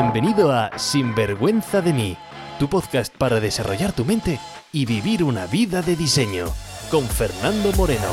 Bienvenido a Sinvergüenza de mí, tu podcast para desarrollar tu mente y vivir una vida de diseño, con Fernando Moreno.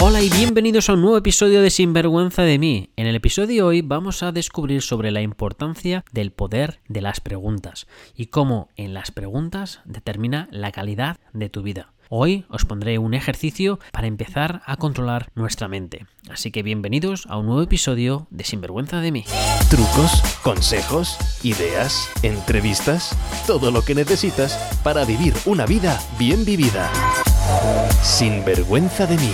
Hola y bienvenidos a un nuevo episodio de Sinvergüenza de mí. En el episodio de hoy vamos a descubrir sobre la importancia del poder de las preguntas y cómo en las preguntas determina la calidad de tu vida. Hoy os pondré un ejercicio para empezar a controlar nuestra mente. Así que bienvenidos a un nuevo episodio de Sinvergüenza de mí. Trucos, consejos, ideas, entrevistas, todo lo que necesitas para vivir una vida bien vivida. Sinvergüenza de mí.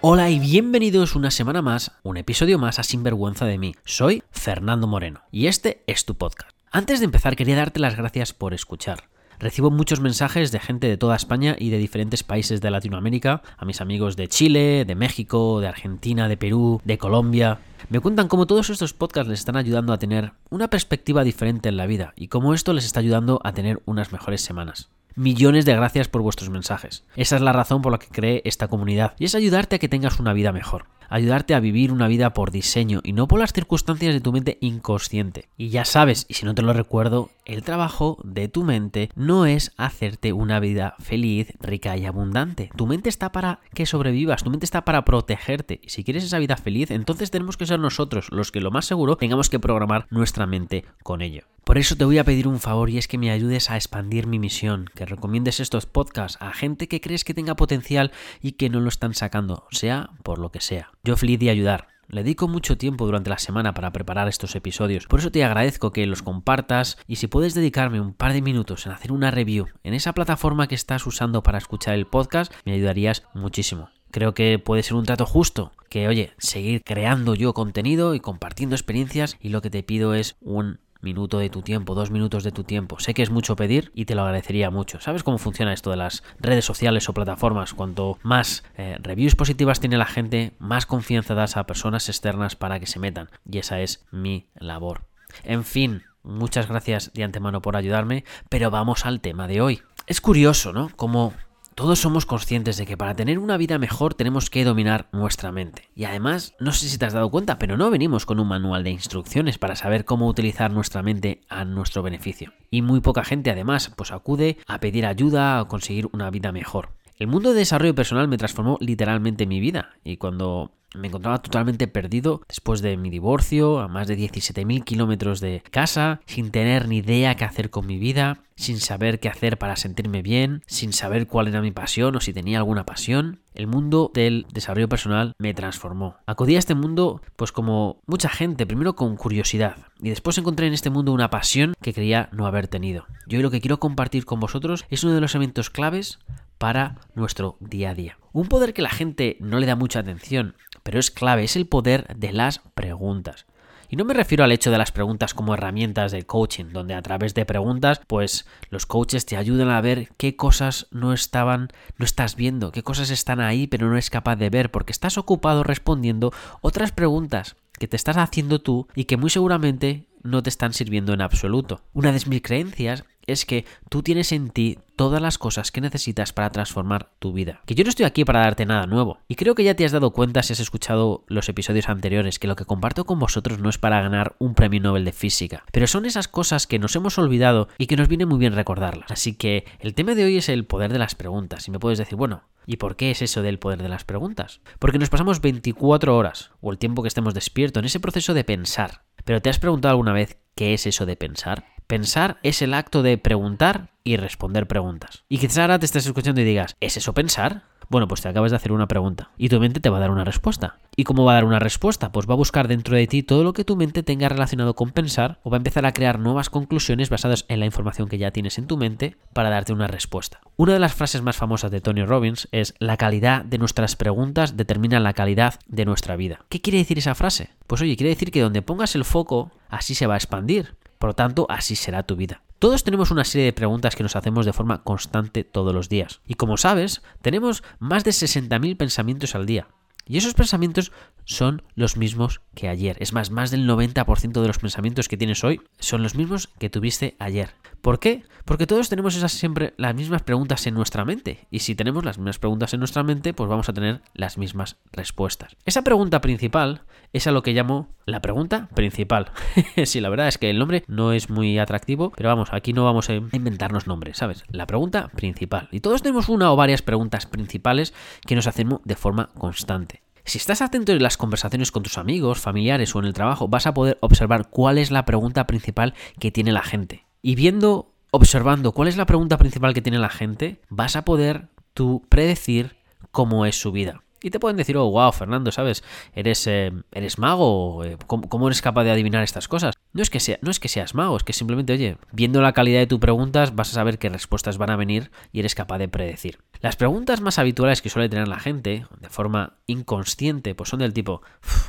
Hola y bienvenidos una semana más, un episodio más a Sinvergüenza de mí. Soy Fernando Moreno y este es tu podcast. Antes de empezar quería darte las gracias por escuchar. Recibo muchos mensajes de gente de toda España y de diferentes países de Latinoamérica, a mis amigos de Chile, de México, de Argentina, de Perú, de Colombia. Me cuentan cómo todos estos podcasts les están ayudando a tener una perspectiva diferente en la vida y cómo esto les está ayudando a tener unas mejores semanas. Millones de gracias por vuestros mensajes. Esa es la razón por la que creé esta comunidad y es ayudarte a que tengas una vida mejor ayudarte a vivir una vida por diseño y no por las circunstancias de tu mente inconsciente. Y ya sabes, y si no te lo recuerdo, el trabajo de tu mente no es hacerte una vida feliz, rica y abundante. Tu mente está para que sobrevivas, tu mente está para protegerte. Y si quieres esa vida feliz, entonces tenemos que ser nosotros los que lo más seguro tengamos que programar nuestra mente con ello. Por eso te voy a pedir un favor y es que me ayudes a expandir mi misión, que recomiendes estos podcasts a gente que crees que tenga potencial y que no lo están sacando, sea por lo que sea. Yo feliz de ayudar. Le dedico mucho tiempo durante la semana para preparar estos episodios, por eso te agradezco que los compartas y si puedes dedicarme un par de minutos en hacer una review en esa plataforma que estás usando para escuchar el podcast, me ayudarías muchísimo. Creo que puede ser un trato justo, que oye, seguir creando yo contenido y compartiendo experiencias y lo que te pido es un minuto de tu tiempo, dos minutos de tu tiempo. Sé que es mucho pedir y te lo agradecería mucho. ¿Sabes cómo funciona esto de las redes sociales o plataformas? Cuanto más eh, reviews positivas tiene la gente, más confianza das a personas externas para que se metan. Y esa es mi labor. En fin, muchas gracias de antemano por ayudarme, pero vamos al tema de hoy. Es curioso, ¿no? Como todos somos conscientes de que para tener una vida mejor tenemos que dominar nuestra mente. Y además, no sé si te has dado cuenta, pero no venimos con un manual de instrucciones para saber cómo utilizar nuestra mente a nuestro beneficio. Y muy poca gente además pues acude a pedir ayuda o conseguir una vida mejor. El mundo de desarrollo personal me transformó literalmente mi vida y cuando me encontraba totalmente perdido después de mi divorcio, a más de 17.000 kilómetros de casa, sin tener ni idea qué hacer con mi vida, sin saber qué hacer para sentirme bien, sin saber cuál era mi pasión o si tenía alguna pasión. El mundo del desarrollo personal me transformó. Acudí a este mundo pues como mucha gente, primero con curiosidad y después encontré en este mundo una pasión que creía no haber tenido. Yo hoy lo que quiero compartir con vosotros es uno de los elementos claves para nuestro día a día. Un poder que la gente no le da mucha atención pero es clave, es el poder de las preguntas. Y no me refiero al hecho de las preguntas como herramientas de coaching, donde a través de preguntas, pues los coaches te ayudan a ver qué cosas no estaban, no estás viendo, qué cosas están ahí, pero no eres capaz de ver, porque estás ocupado respondiendo otras preguntas que te estás haciendo tú y que muy seguramente no te están sirviendo en absoluto. Una de mis creencias es que tú tienes en ti todas las cosas que necesitas para transformar tu vida. Que yo no estoy aquí para darte nada nuevo. Y creo que ya te has dado cuenta si has escuchado los episodios anteriores que lo que comparto con vosotros no es para ganar un premio Nobel de física. Pero son esas cosas que nos hemos olvidado y que nos viene muy bien recordarlas. Así que el tema de hoy es el poder de las preguntas. Y me puedes decir, bueno, ¿Y por qué es eso del poder de las preguntas? Porque nos pasamos 24 horas, o el tiempo que estemos despiertos, en ese proceso de pensar. Pero ¿te has preguntado alguna vez qué es eso de pensar? Pensar es el acto de preguntar y responder preguntas. Y quizás ahora te estés escuchando y digas, ¿es eso pensar? Bueno, pues te acabas de hacer una pregunta y tu mente te va a dar una respuesta. ¿Y cómo va a dar una respuesta? Pues va a buscar dentro de ti todo lo que tu mente tenga relacionado con pensar o va a empezar a crear nuevas conclusiones basadas en la información que ya tienes en tu mente para darte una respuesta. Una de las frases más famosas de Tony Robbins es la calidad de nuestras preguntas determina la calidad de nuestra vida. ¿Qué quiere decir esa frase? Pues oye, quiere decir que donde pongas el foco, así se va a expandir. Por lo tanto, así será tu vida. Todos tenemos una serie de preguntas que nos hacemos de forma constante todos los días. Y como sabes, tenemos más de 60.000 pensamientos al día. Y esos pensamientos son los mismos que ayer. Es más, más del 90% de los pensamientos que tienes hoy son los mismos que tuviste ayer. ¿Por qué? Porque todos tenemos esas siempre las mismas preguntas en nuestra mente. Y si tenemos las mismas preguntas en nuestra mente, pues vamos a tener las mismas respuestas. Esa pregunta principal es a lo que llamo la pregunta principal. sí, la verdad es que el nombre no es muy atractivo, pero vamos, aquí no vamos a inventarnos nombres, ¿sabes? La pregunta principal. Y todos tenemos una o varias preguntas principales que nos hacemos de forma constante. Si estás atento en las conversaciones con tus amigos, familiares o en el trabajo, vas a poder observar cuál es la pregunta principal que tiene la gente. Y viendo, observando cuál es la pregunta principal que tiene la gente, vas a poder tú predecir cómo es su vida. Y te pueden decir, oh, wow, Fernando, ¿sabes? ¿Eres, eh, eres mago? Eh, ¿Cómo, eres capaz de adivinar estas cosas? No es, que sea, no es que seas mago, es que simplemente, oye, viendo la calidad de tus preguntas vas a saber qué respuestas van a venir y eres capaz de predecir. Las preguntas más habituales que suele tener la gente, de forma inconsciente, pues son del tipo,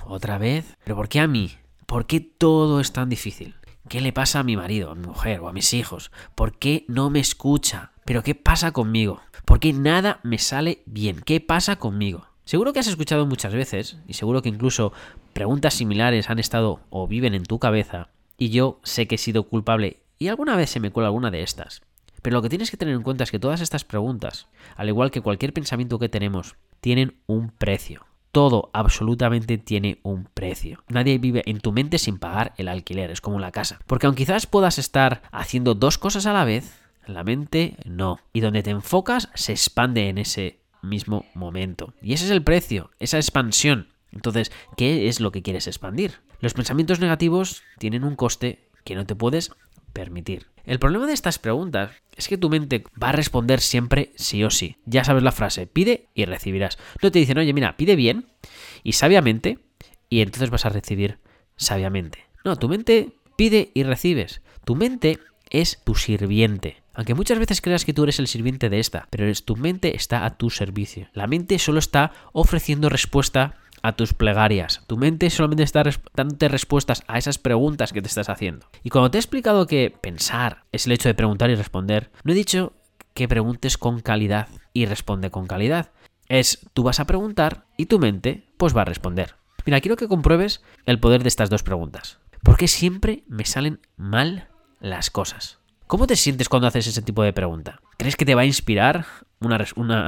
¿otra vez? ¿Pero por qué a mí? ¿Por qué todo es tan difícil? ¿Qué le pasa a mi marido, a mi mujer o a mis hijos? ¿Por qué no me escucha? ¿Pero qué pasa conmigo? ¿Por qué nada me sale bien? ¿Qué pasa conmigo? Seguro que has escuchado muchas veces, y seguro que incluso preguntas similares han estado o viven en tu cabeza, y yo sé que he sido culpable, y alguna vez se me cuela alguna de estas. Pero lo que tienes que tener en cuenta es que todas estas preguntas, al igual que cualquier pensamiento que tenemos, tienen un precio. Todo absolutamente tiene un precio. Nadie vive en tu mente sin pagar el alquiler, es como la casa. Porque aunque quizás puedas estar haciendo dos cosas a la vez, la mente no. Y donde te enfocas se expande en ese mismo momento. Y ese es el precio, esa expansión. Entonces, ¿qué es lo que quieres expandir? Los pensamientos negativos tienen un coste que no te puedes permitir. El problema de estas preguntas es que tu mente va a responder siempre sí o sí. Ya sabes la frase, pide y recibirás. No te dicen, oye, mira, pide bien y sabiamente y entonces vas a recibir sabiamente. No, tu mente pide y recibes. Tu mente es tu sirviente. Aunque muchas veces creas que tú eres el sirviente de esta, pero tu mente está a tu servicio. La mente solo está ofreciendo respuesta a tus plegarias. Tu mente solamente está dándote respuestas a esas preguntas que te estás haciendo. Y cuando te he explicado que pensar es el hecho de preguntar y responder, no he dicho que preguntes con calidad y responde con calidad. Es tú vas a preguntar y tu mente pues va a responder. Mira, quiero que compruebes el poder de estas dos preguntas. ¿Por qué siempre me salen mal las cosas? ¿Cómo te sientes cuando haces ese tipo de pregunta? ¿Crees que te va a inspirar una,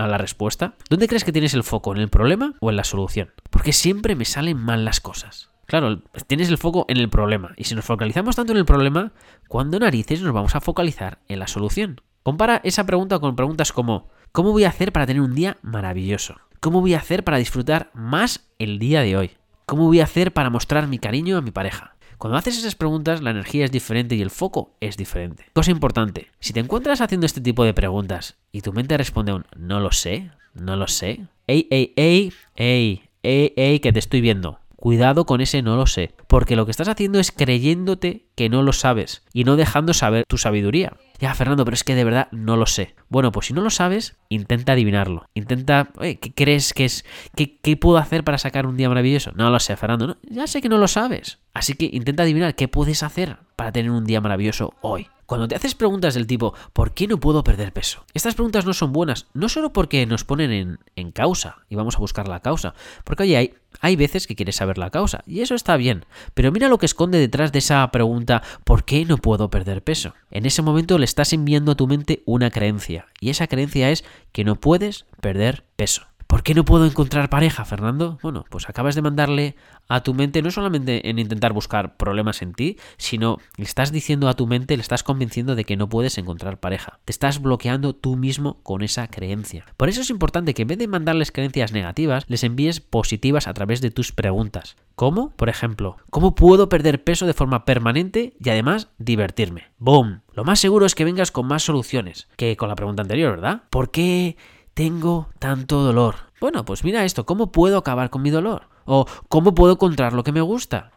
a la respuesta? ¿Dónde crees que tienes el foco? ¿En el problema o en la solución? Porque siempre me salen mal las cosas. Claro, tienes el foco en el problema. Y si nos focalizamos tanto en el problema, ¿cuándo narices nos vamos a focalizar en la solución? Compara esa pregunta con preguntas como ¿cómo voy a hacer para tener un día maravilloso? ¿Cómo voy a hacer para disfrutar más el día de hoy? ¿Cómo voy a hacer para mostrar mi cariño a mi pareja? Cuando haces esas preguntas, la energía es diferente y el foco es diferente. Cosa importante, si te encuentras haciendo este tipo de preguntas y tu mente responde un no lo sé, no lo sé, ey, ey, ey, ey, ey, ey, que te estoy viendo. Cuidado con ese no lo sé, porque lo que estás haciendo es creyéndote que no lo sabes y no dejando saber tu sabiduría. Ya, Fernando, pero es que de verdad no lo sé. Bueno, pues si no lo sabes, intenta adivinarlo. Intenta, ¿qué crees que es? ¿Qué, ¿Qué, puedo hacer para sacar un día maravilloso? No lo sé, Fernando. ya sé que no lo sabes. Así que intenta adivinar qué puedes hacer para tener un día maravilloso hoy. Cuando te haces preguntas del tipo, ¿por qué no puedo perder peso? Estas preguntas no son buenas, no solo porque nos ponen en, en causa y vamos a buscar la causa, porque oye, hay, hay veces que quieres saber la causa, y eso está bien, pero mira lo que esconde detrás de esa pregunta, ¿por qué no puedo perder peso? En ese momento le estás enviando a tu mente una creencia, y esa creencia es que no puedes perder peso. ¿Por qué no puedo encontrar pareja, Fernando? Bueno, pues acabas de mandarle a tu mente no solamente en intentar buscar problemas en ti, sino le estás diciendo a tu mente, le estás convenciendo de que no puedes encontrar pareja. Te estás bloqueando tú mismo con esa creencia. Por eso es importante que en vez de mandarles creencias negativas, les envíes positivas a través de tus preguntas. ¿Cómo? Por ejemplo, ¿cómo puedo perder peso de forma permanente y además divertirme? ¡Boom! Lo más seguro es que vengas con más soluciones que con la pregunta anterior, ¿verdad? ¿Por qué tengo tanto dolor. Bueno, pues mira esto, ¿cómo puedo acabar con mi dolor? ¿O cómo puedo encontrar lo que me gusta?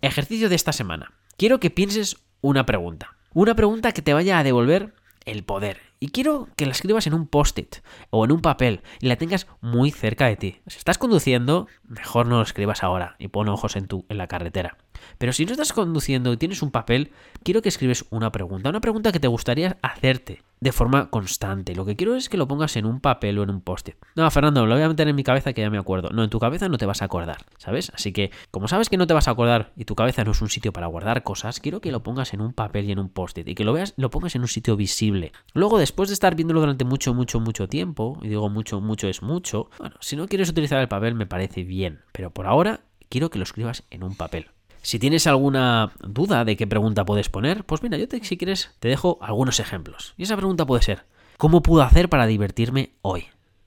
Ejercicio de esta semana. Quiero que pienses una pregunta. Una pregunta que te vaya a devolver el poder. Y quiero que la escribas en un post-it o en un papel y la tengas muy cerca de ti. Si estás conduciendo, mejor no lo escribas ahora y pon ojos en, tu, en la carretera. Pero si no estás conduciendo y tienes un papel, quiero que escribes una pregunta, una pregunta que te gustaría hacerte de forma constante. Lo que quiero es que lo pongas en un papel o en un post-it. No, Fernando, lo voy a meter en mi cabeza que ya me acuerdo. No, en tu cabeza no te vas a acordar, ¿sabes? Así que, como sabes que no te vas a acordar y tu cabeza no es un sitio para guardar cosas, quiero que lo pongas en un papel y en un post-it y que lo veas, lo pongas en un sitio visible. Luego, después de estar viéndolo durante mucho, mucho, mucho tiempo, y digo mucho, mucho es mucho, bueno, si no quieres utilizar el papel me parece bien, pero por ahora quiero que lo escribas en un papel. Si tienes alguna duda de qué pregunta puedes poner, pues mira, yo te, si quieres te dejo algunos ejemplos. Y esa pregunta puede ser, ¿cómo puedo hacer para divertirme hoy?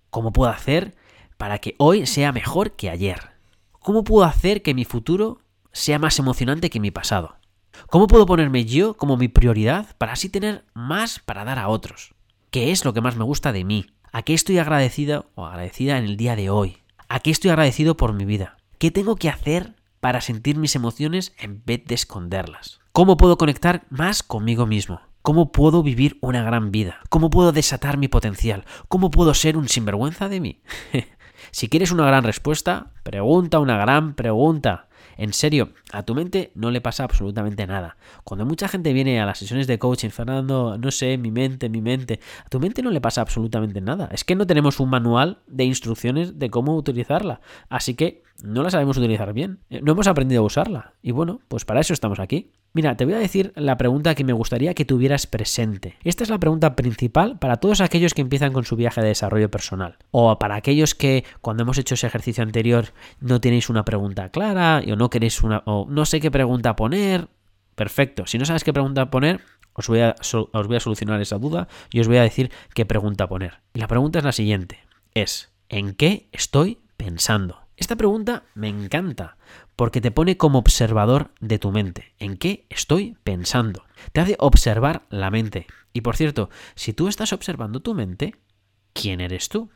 ¿Cómo puedo hacer para que hoy sea mejor que ayer? ¿Cómo puedo hacer que mi futuro sea más emocionante que mi pasado? ¿Cómo puedo ponerme yo como mi prioridad para así tener más para dar a otros? ¿Qué es lo que más me gusta de mí? ¿A qué estoy agradecido o agradecida en el día de hoy? ¿A qué estoy agradecido por mi vida? ¿Qué tengo que hacer para sentir mis emociones en vez de esconderlas? ¿Cómo puedo conectar más conmigo mismo? ¿Cómo puedo vivir una gran vida? ¿Cómo puedo desatar mi potencial? ¿Cómo puedo ser un sinvergüenza de mí? si quieres una gran respuesta, pregunta una gran pregunta. En serio, a tu mente no le pasa absolutamente nada. Cuando mucha gente viene a las sesiones de coaching, Fernando, no sé, mi mente, mi mente, a tu mente no le pasa absolutamente nada. Es que no tenemos un manual de instrucciones de cómo utilizarla. Así que no la sabemos utilizar bien. Eh, no hemos aprendido a usarla. Y bueno, pues para eso estamos aquí. Mira, te voy a decir la pregunta que me gustaría que tuvieras presente. Esta es la pregunta principal para todos aquellos que empiezan con su viaje de desarrollo personal. O para aquellos que cuando hemos hecho ese ejercicio anterior no tenéis una pregunta clara o no queréis una... o no sé qué pregunta poner. Perfecto. Si no sabes qué pregunta poner, os voy, a, os voy a solucionar esa duda y os voy a decir qué pregunta poner. Y la pregunta es la siguiente. Es, ¿en qué estoy pensando? Esta pregunta me encanta porque te pone como observador de tu mente. ¿En qué estoy pensando? Te hace observar la mente. Y por cierto, si tú estás observando tu mente, ¿quién eres tú?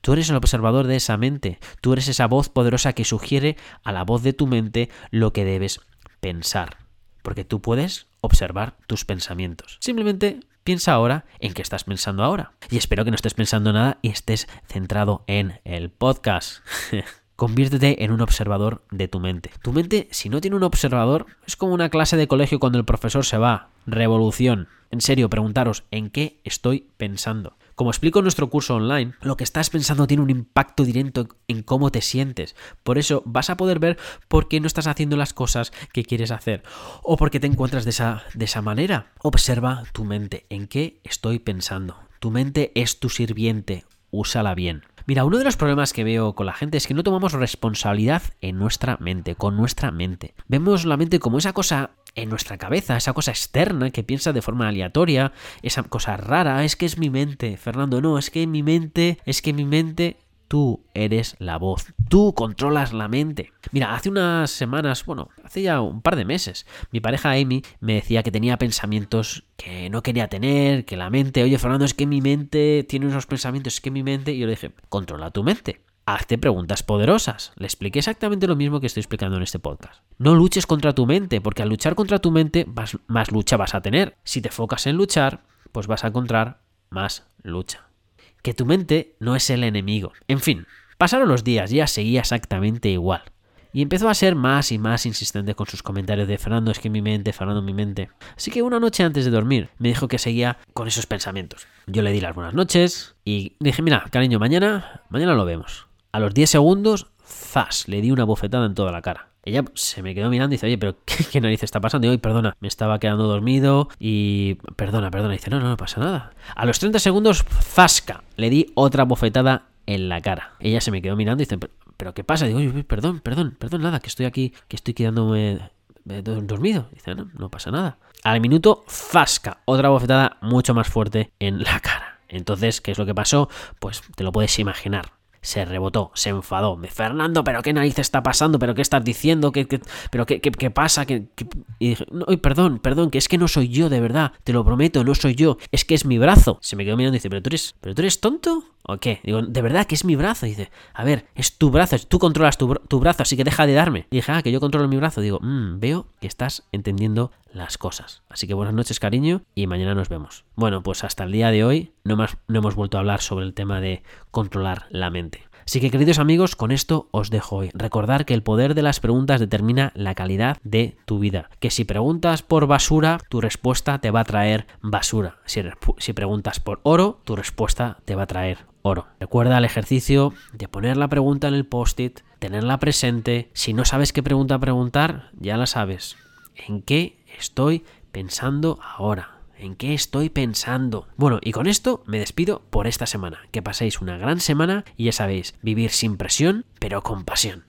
Tú eres el observador de esa mente. Tú eres esa voz poderosa que sugiere a la voz de tu mente lo que debes pensar. Porque tú puedes observar tus pensamientos. Simplemente piensa ahora en qué estás pensando ahora. Y espero que no estés pensando nada y estés centrado en el podcast. Conviértete en un observador de tu mente. Tu mente, si no tiene un observador, es como una clase de colegio cuando el profesor se va. Revolución. En serio, preguntaros, ¿en qué estoy pensando? Como explico en nuestro curso online, lo que estás pensando tiene un impacto directo en cómo te sientes. Por eso vas a poder ver por qué no estás haciendo las cosas que quieres hacer o por qué te encuentras de esa, de esa manera. Observa tu mente, ¿en qué estoy pensando? Tu mente es tu sirviente, úsala bien. Mira, uno de los problemas que veo con la gente es que no tomamos responsabilidad en nuestra mente, con nuestra mente. Vemos la mente como esa cosa en nuestra cabeza, esa cosa externa que piensa de forma aleatoria, esa cosa rara, es que es mi mente, Fernando, no, es que mi mente, es que mi mente Tú eres la voz, tú controlas la mente. Mira, hace unas semanas, bueno, hace ya un par de meses, mi pareja Amy me decía que tenía pensamientos que no quería tener, que la mente, oye Fernando, es que mi mente tiene unos pensamientos, es que mi mente, y yo le dije, controla tu mente. Hazte preguntas poderosas. Le expliqué exactamente lo mismo que estoy explicando en este podcast. No luches contra tu mente, porque al luchar contra tu mente, más lucha vas a tener. Si te focas en luchar, pues vas a encontrar más lucha que tu mente no es el enemigo. En fin, pasaron los días y ella seguía exactamente igual. Y empezó a ser más y más insistente con sus comentarios de Fernando es que mi mente, Fernando mi mente. Así que una noche antes de dormir me dijo que seguía con esos pensamientos. Yo le di las buenas noches y dije, mira, cariño, mañana, mañana lo vemos. A los 10 segundos, zas, le di una bofetada en toda la cara. Ella se me quedó mirando y dice, oye, pero ¿qué, narices está pasando? Y hoy, perdona, me estaba quedando dormido y... Perdona, perdona. Y dice, no, no, no pasa nada. A los 30 segundos, zasca, le di otra bofetada en la cara. Ella se me quedó mirando y dice, pero, ¿qué pasa? Digo, oye, perdón, perdón, perdón, nada, que estoy aquí, que estoy quedándome eh, dormido. Dice, no, no pasa nada. Al minuto, zasca, otra bofetada mucho más fuerte en la cara. Entonces, ¿qué es lo que pasó? Pues te lo puedes imaginar se rebotó, se enfadó. Fernando, ¿pero qué narices está pasando? ¿Pero qué estás diciendo? ¿Qué, pero qué, qué, pasa? ¿Qué, Y dije, no, perdón, perdón, que es que no soy yo, de verdad. Te lo prometo, no soy yo. Es que es mi brazo. Se me quedó mirando y dice, ¿pero tú eres, ¿pero tú eres tonto? ¿O qué? Digo, de verdad que es mi brazo. dice, a ver, es tu brazo, tú controlas tu, brazo, así que deja de darme. Y dije, ah, que yo controlo mi brazo. Digo, mmm, veo que estás entendiendo las cosas. Así que buenas noches, cariño, y mañana nos vemos. Bueno, pues hasta el día de hoy no, más, no hemos vuelto a hablar sobre el tema de controlar la mente. Así que queridos amigos, con esto os dejo hoy. Recordar que el poder de las preguntas determina la calidad de tu vida. Que si preguntas por basura, tu respuesta te va a traer basura. Si, si preguntas por oro, tu respuesta te va a traer oro. Recuerda el ejercicio de poner la pregunta en el post-it, tenerla presente. Si no sabes qué pregunta preguntar, ya la sabes. ¿En qué estoy pensando ahora? ¿En qué estoy pensando? Bueno, y con esto me despido por esta semana. Que paséis una gran semana y ya sabéis, vivir sin presión, pero con pasión.